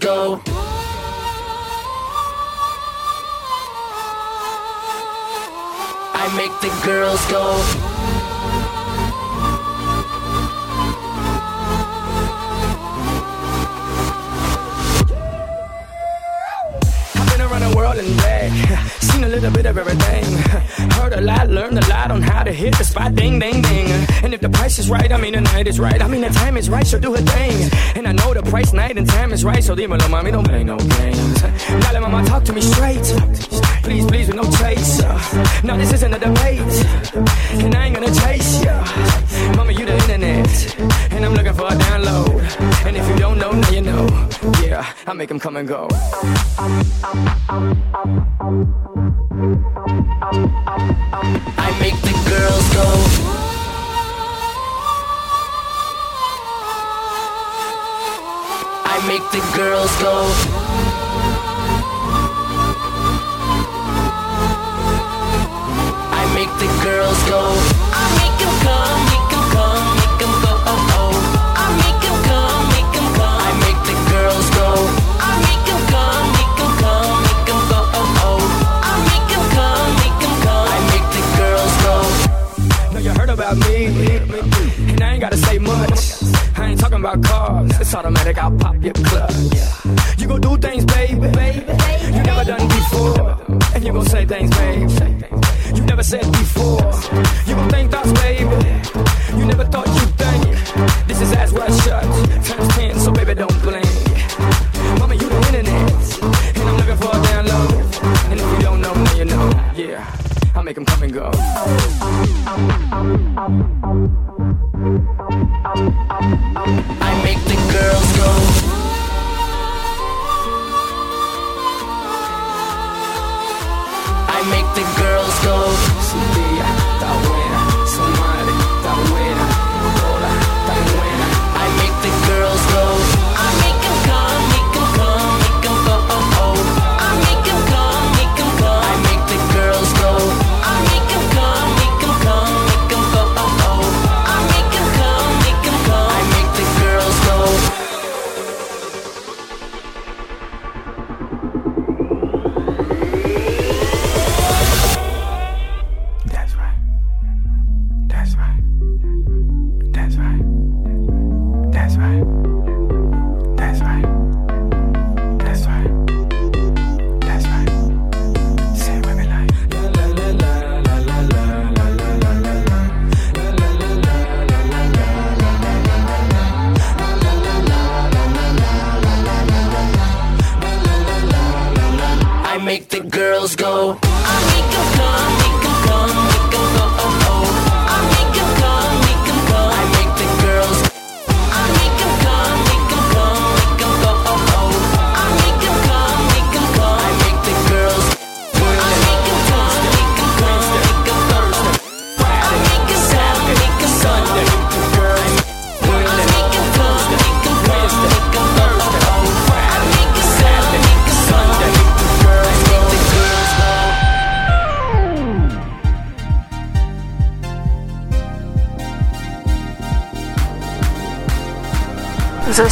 Go. I make the girls go. I've been around the world and back, seen a little bit of everything. Heard a lot, learned a lot on how to hit the spot, ding, ding, ding. And if the price is right, I mean the night is right, I mean the time is right, so do her thing. And I know the price, night, and time is right, so dímelo, mommy, don't play no games. Now let mama talk to me straight. Please, please, with no chaser. No, this isn't a debate, and I ain't gonna chase ya. Mama, you the internet, and I'm looking for a download. And if you don't know, now you know. Yeah, I make 'em come and go. Girls go. I make the girls go. I make come, make come, make go. Oh oh. I make come, make come. I make the girls go. I make 'em come, make come, make go. Oh oh. I make come, make come. I make the girls go. Know you heard about me, and I ain't gotta say much. I ain't talking about cars, it's automatic. I'll pop your clutch. You gon' do things, baby, baby. you never done before, and you gon' say things, baby, you never said before. You gon' think thoughts, baby, you never thought you'd think. This is as well shut, times ten, so baby don't blink. Mama, you the internet, and I'm looking for a download. And if you don't know, now you know. Yeah, I make 'em come and go.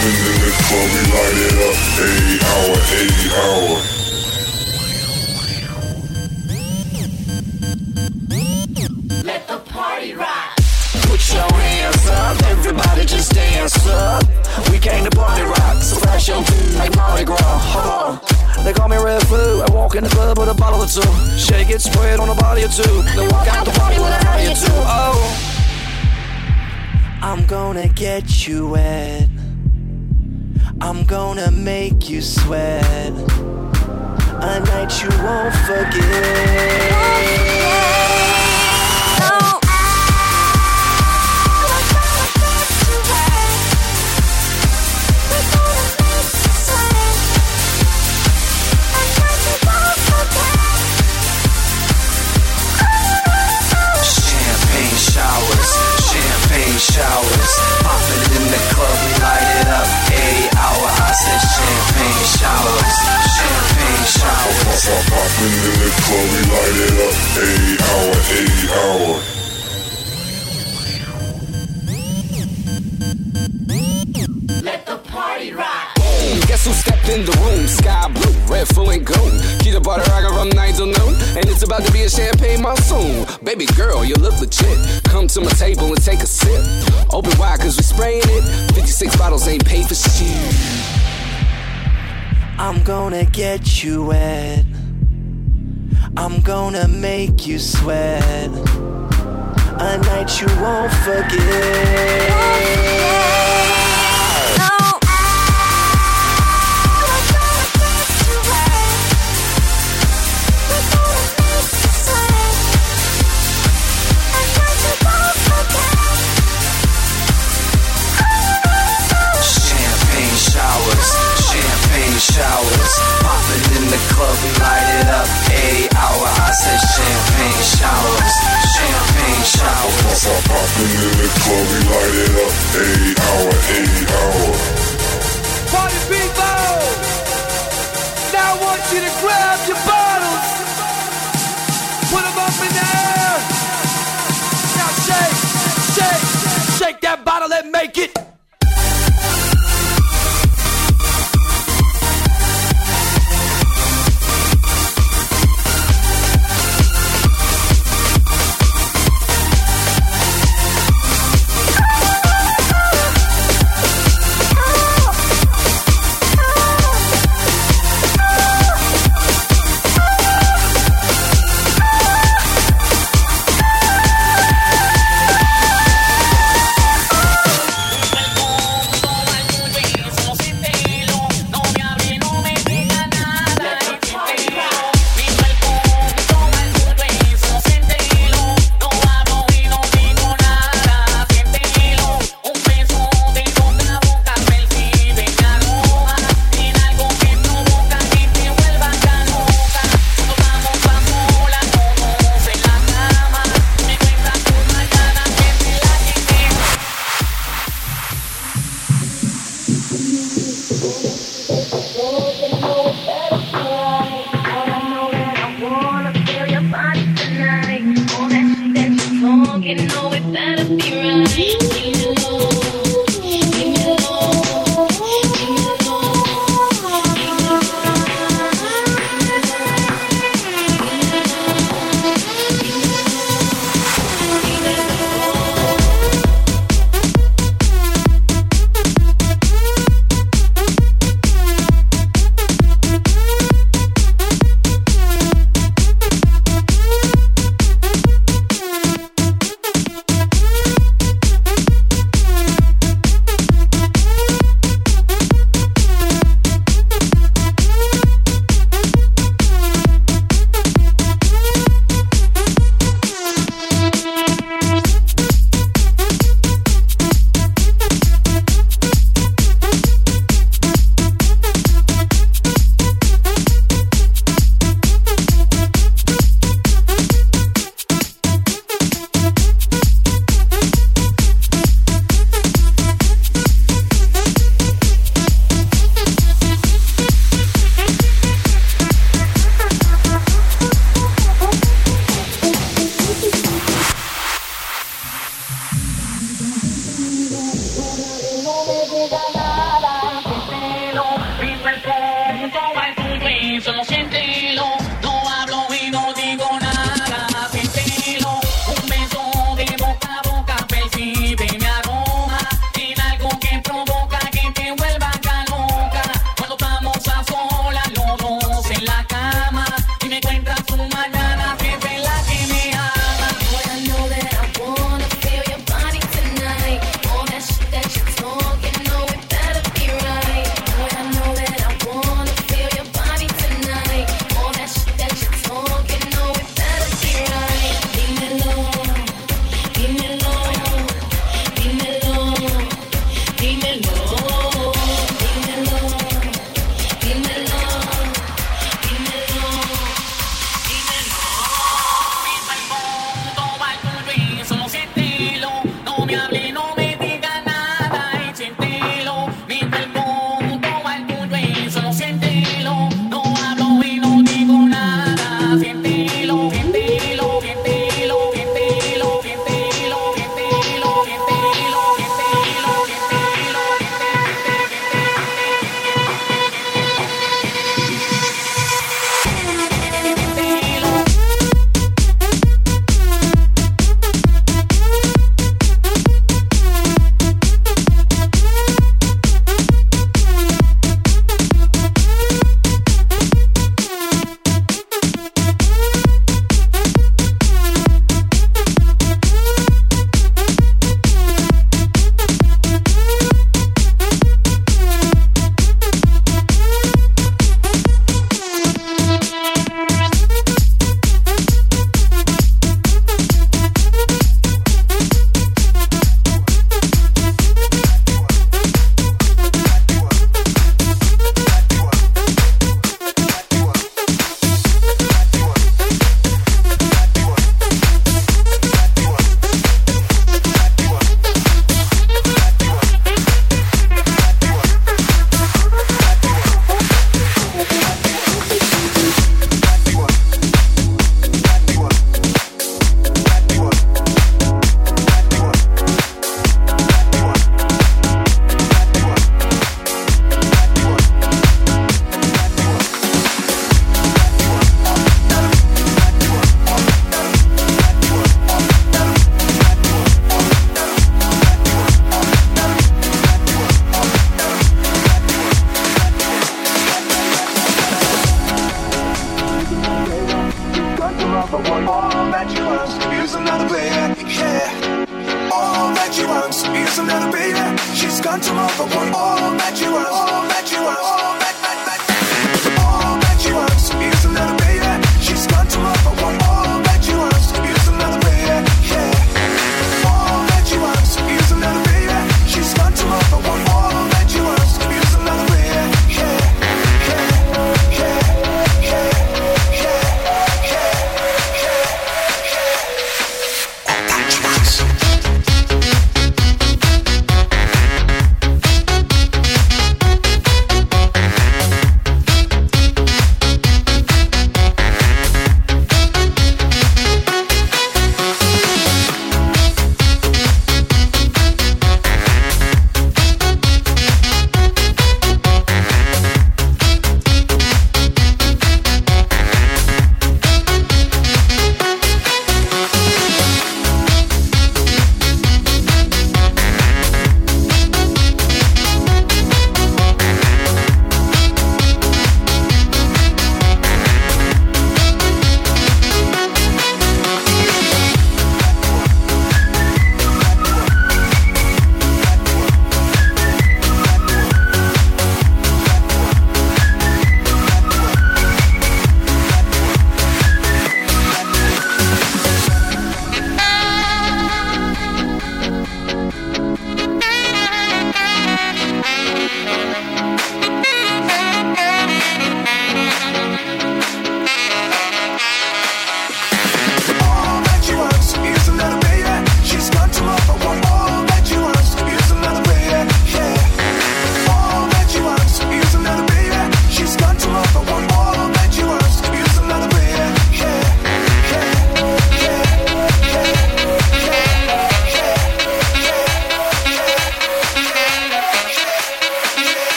Popping in the club, we light it up. Eighty hour, eighty hour. Put your hands up, what's up? We came to party rock, so flash your feet like Mardi Gras. Hold. They call me Redfoo. I walk in the club with a bottle or two. Shake it, spray it on a body or two. Then walk out the party with a body or two. Oh. I'm gonna get you wet. I'm gonna make you sweat. A night you won't forget. Pop, pop, popping in the club, we light it up. Eight hour, eight hour. Guess who stepped in the room? Sky Blu, red, full and gold. Keep the butter rockin' from 9 till noon. And it's about to be a champagne monsoon. Baby girl, you look legit. Come to my table and take a sip. Open wide, cause we spraying it. 56 bottles ain't paid for shit. I'm gonna get you wet. I'm gonna make you sweat. A night you won't forget. Champagne showers, the club, we light it up. Eight hour, I said champagne showers, champagne showers. Pop, pop, popping in the club, we light it up. Eight hour, eight hour. Party people! Now I want you to grab your bottles. Put them up in the air. Now shake, shake, shake that bottle and make it.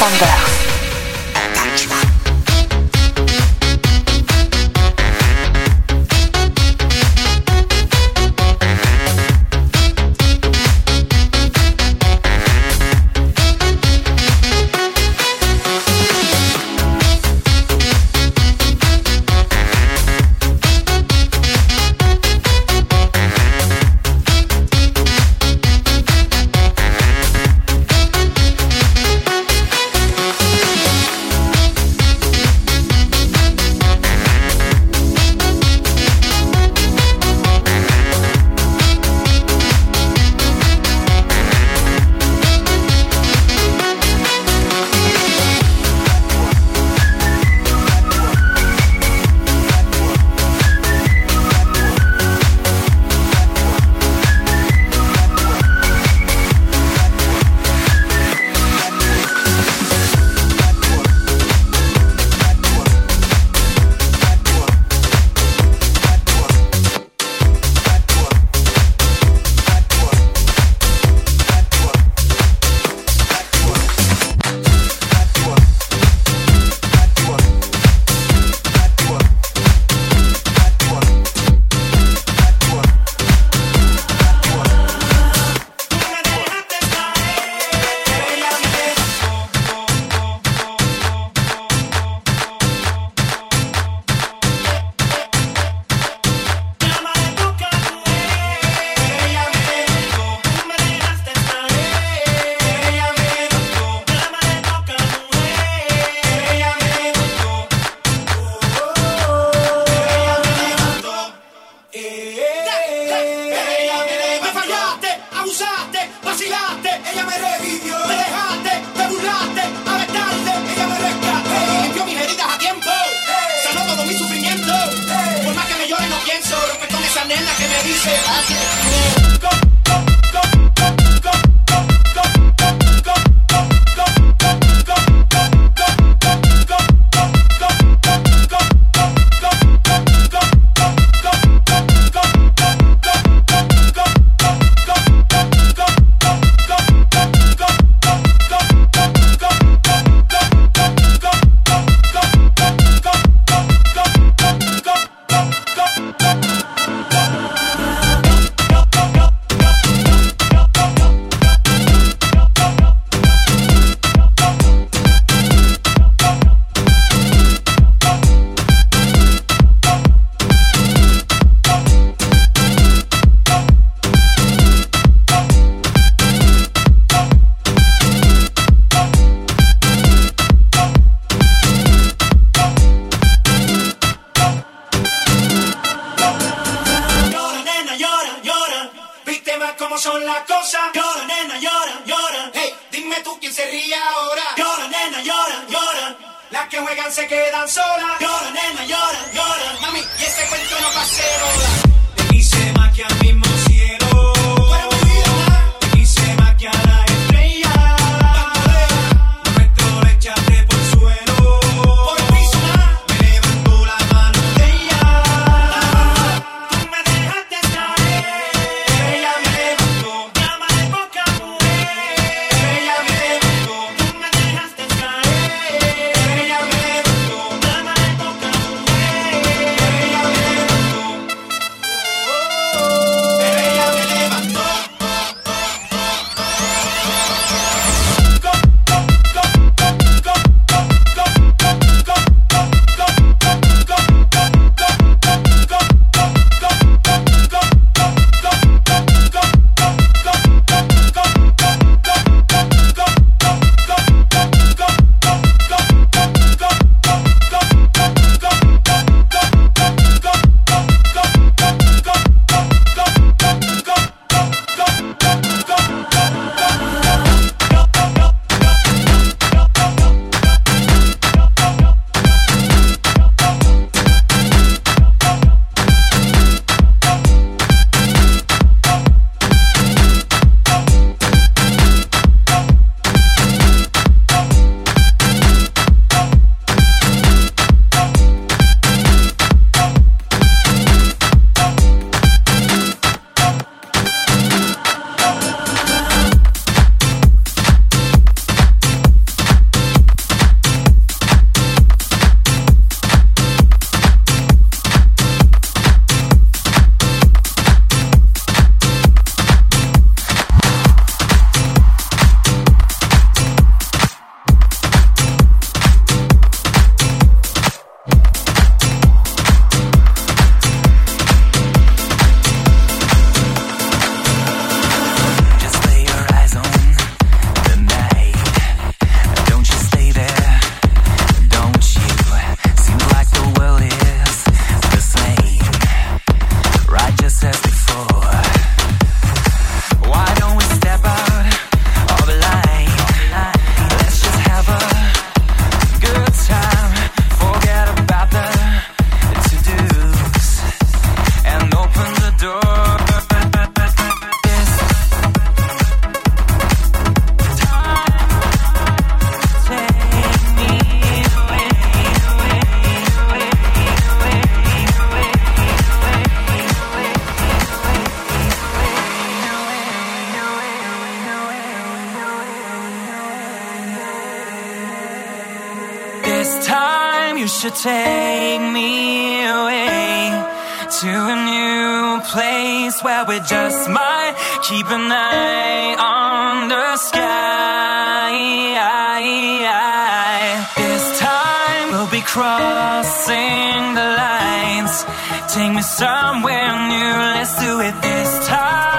Thunder. should take me away to a new place where we just might keep an eye on the sky. This time we'll be crossing the lines. Take me somewhere new, let's do it this time.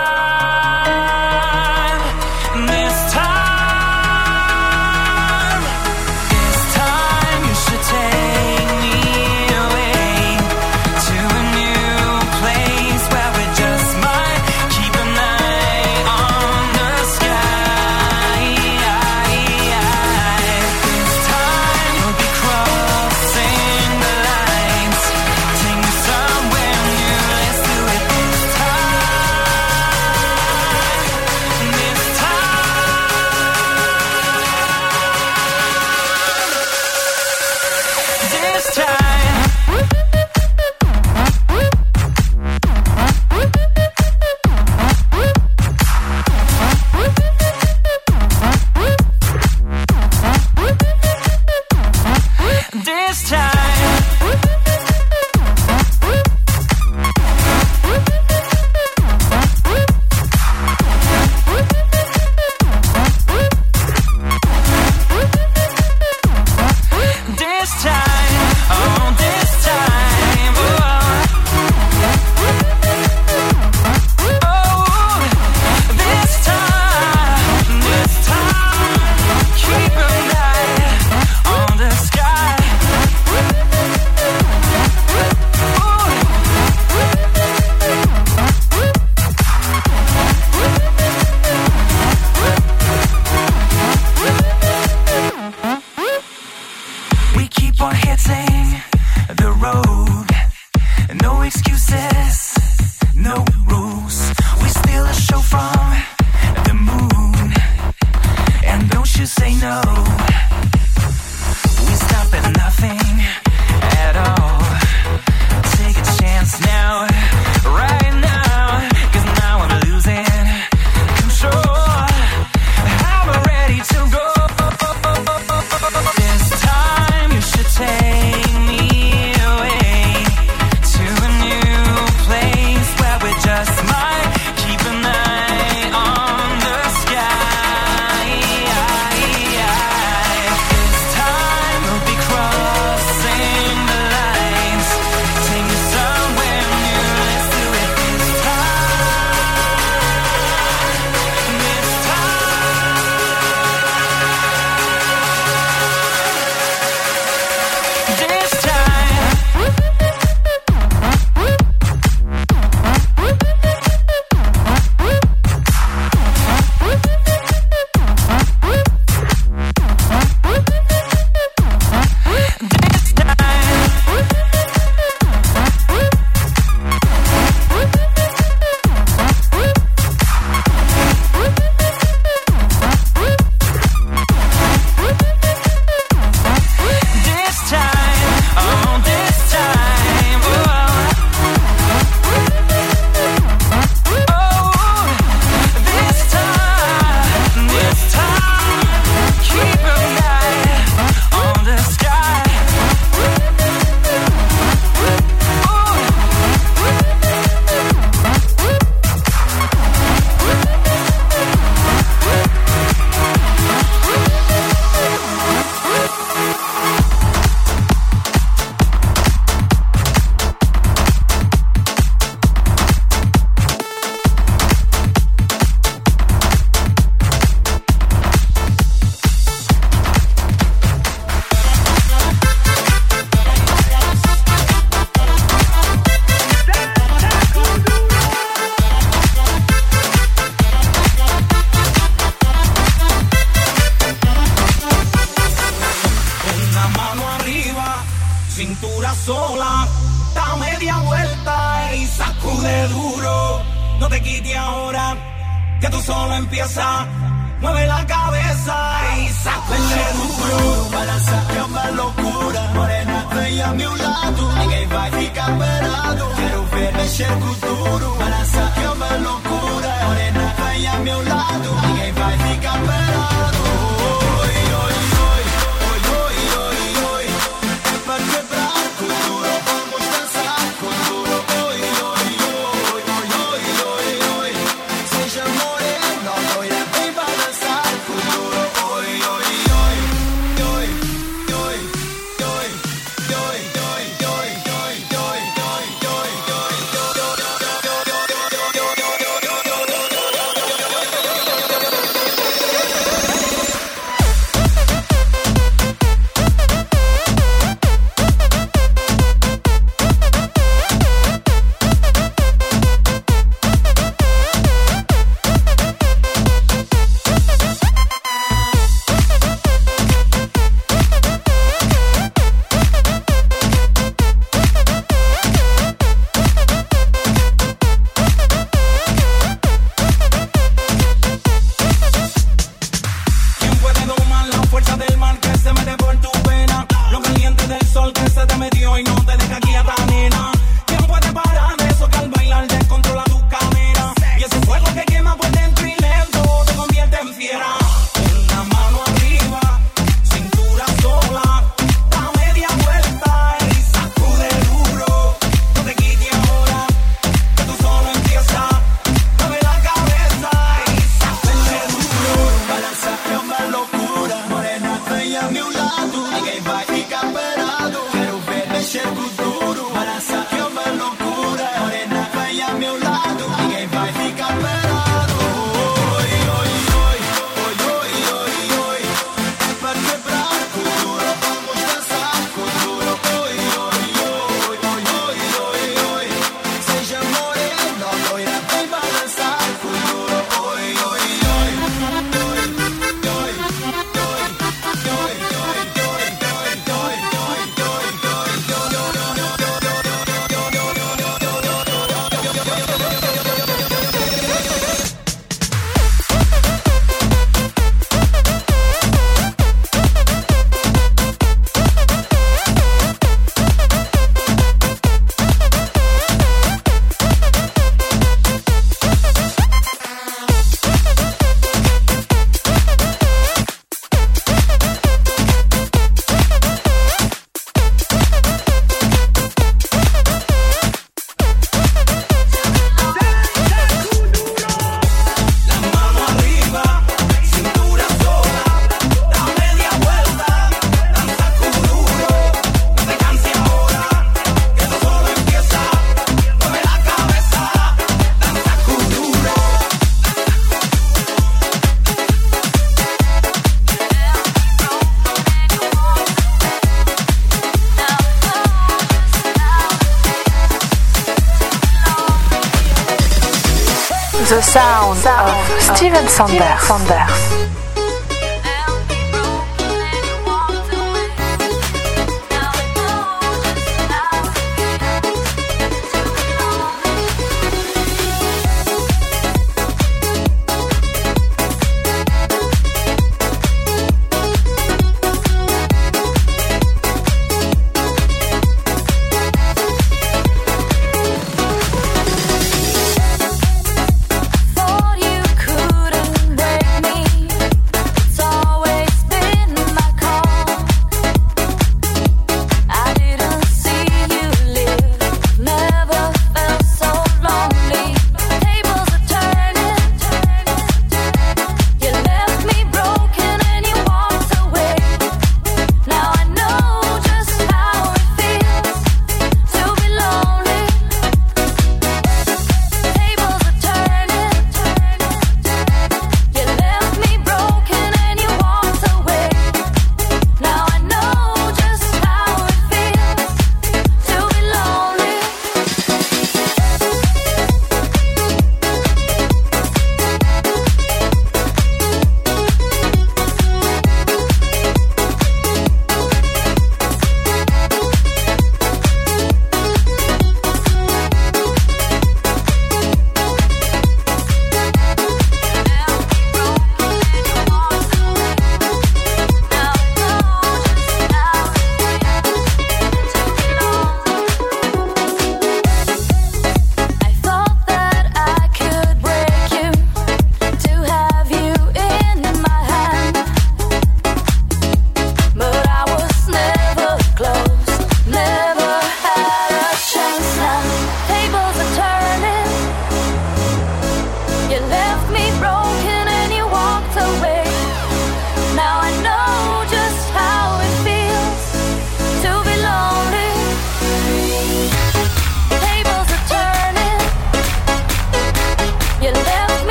Sanders. Sanders.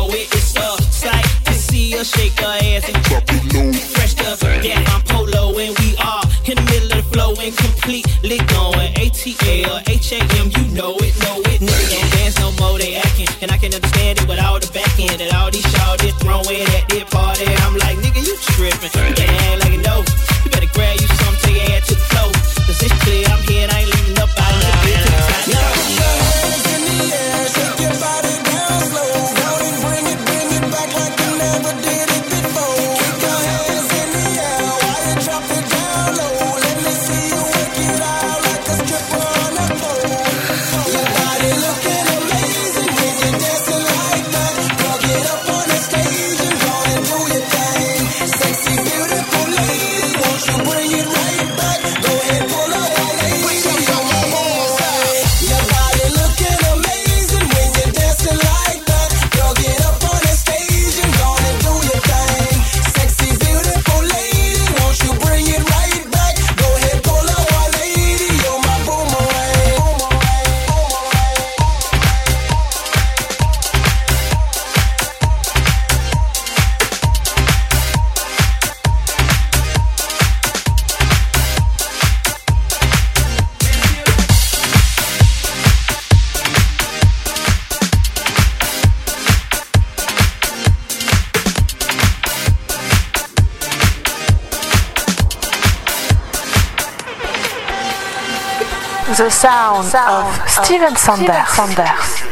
throw it. It's upside. I see her shake her ass and drop it low. Fresh up, yeah, I'm polo and we are in the middle of the flow and completely going. ATL, HAM, you know it, know it. Niggas don't dance no more, they acting. And I can understand it with all the back end and all these y'all just throwing at Steven Sanders. Steven Sanders.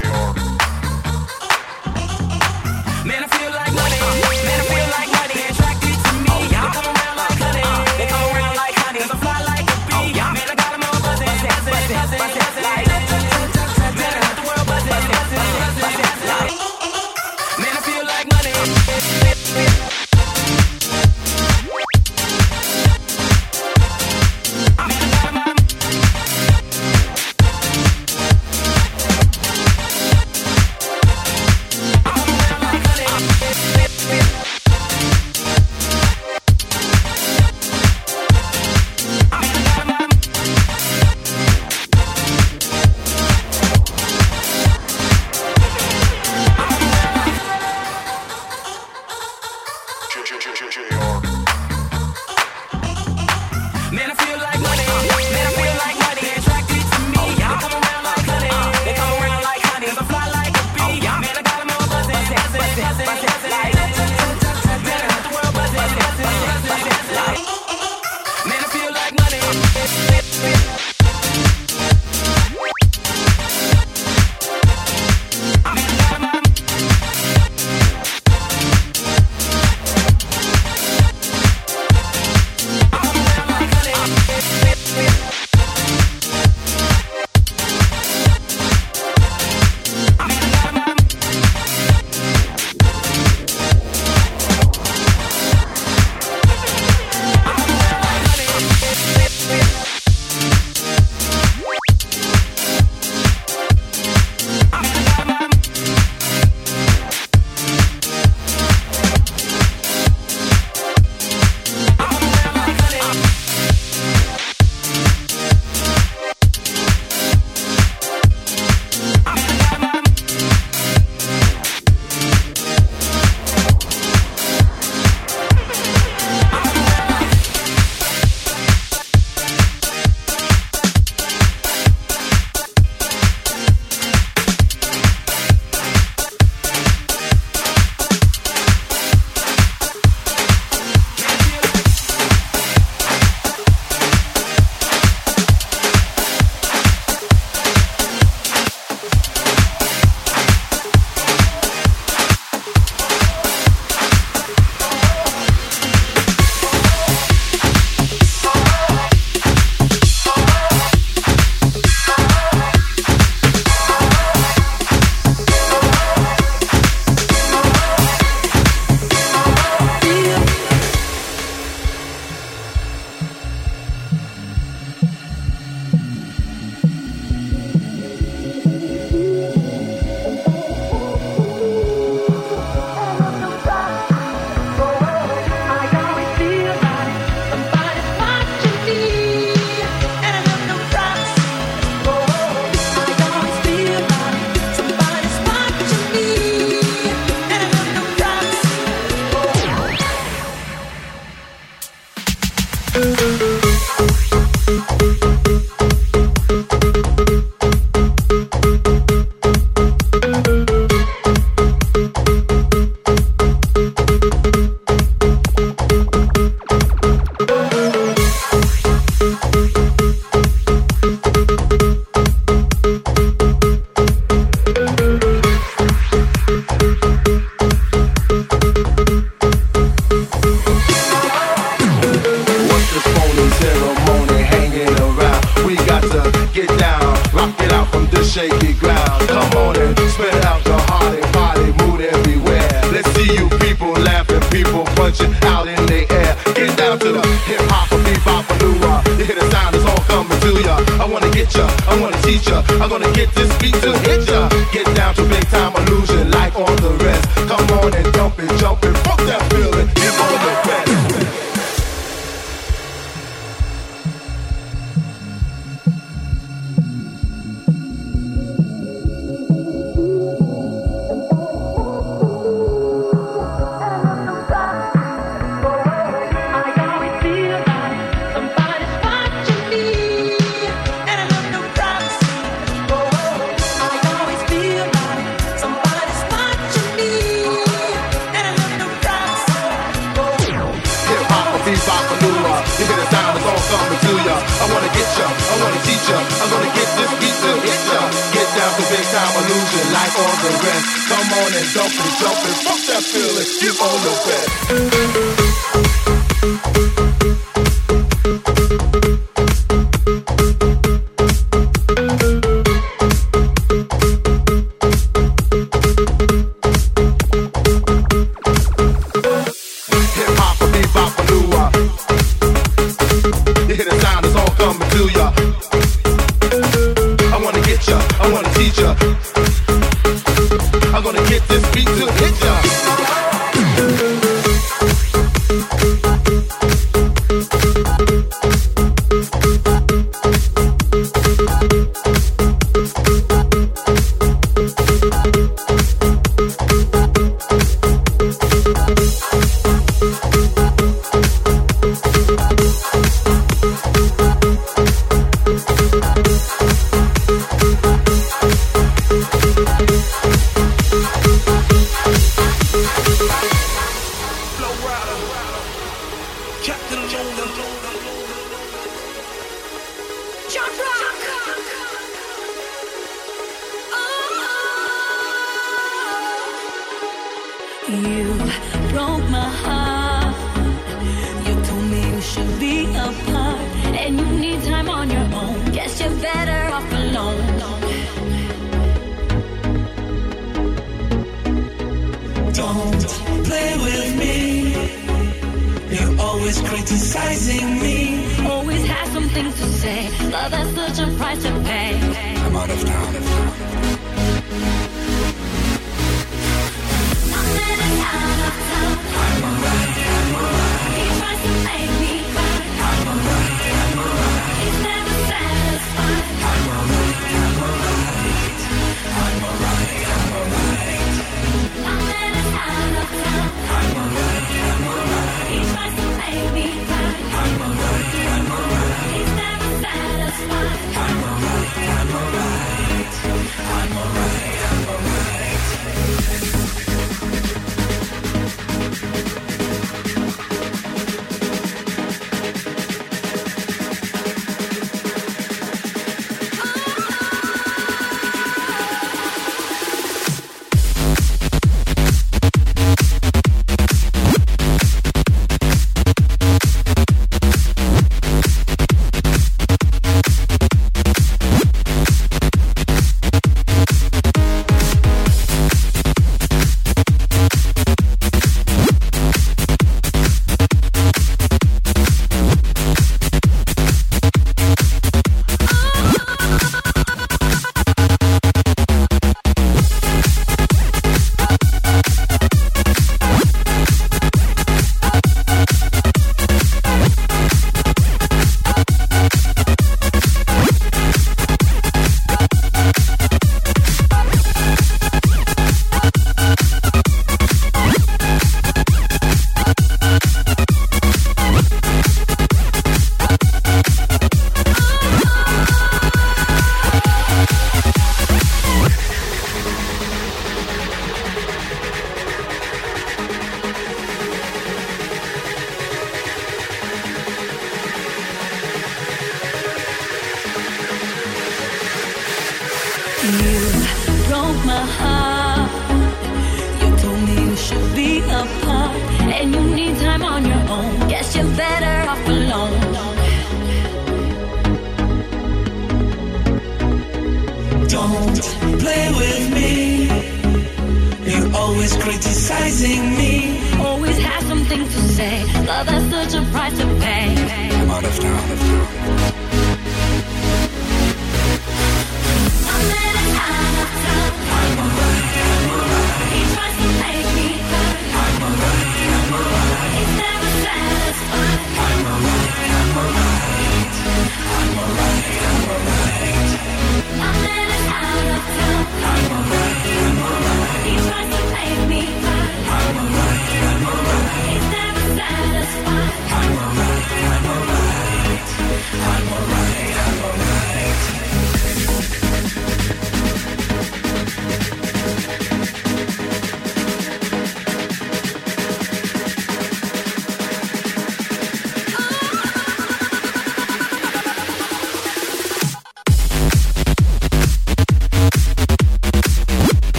out in the air. Get down to the hip hop or bebop or. You sound, it's all coming to ya. I wanna get ya, I wanna teach ya. I'm gonna get this beat to hit ya.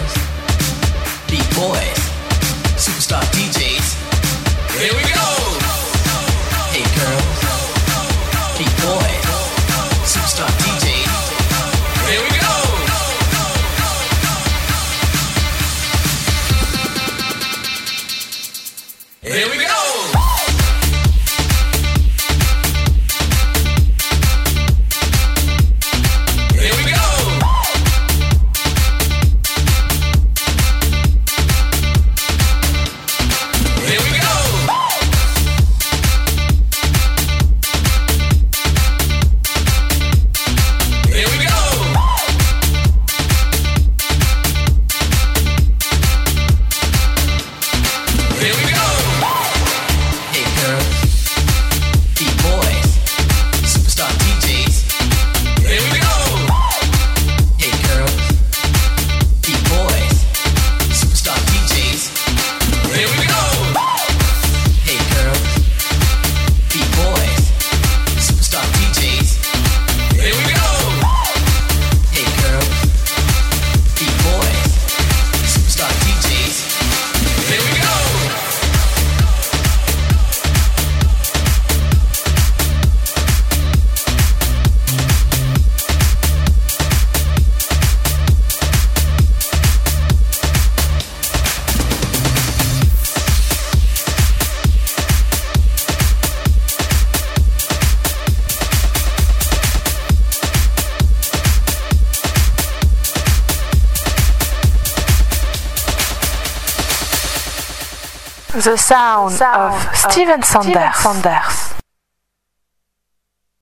boys, big boys, superstar DJs. sound, sound of, of Steven Sanders. Steven Sanders.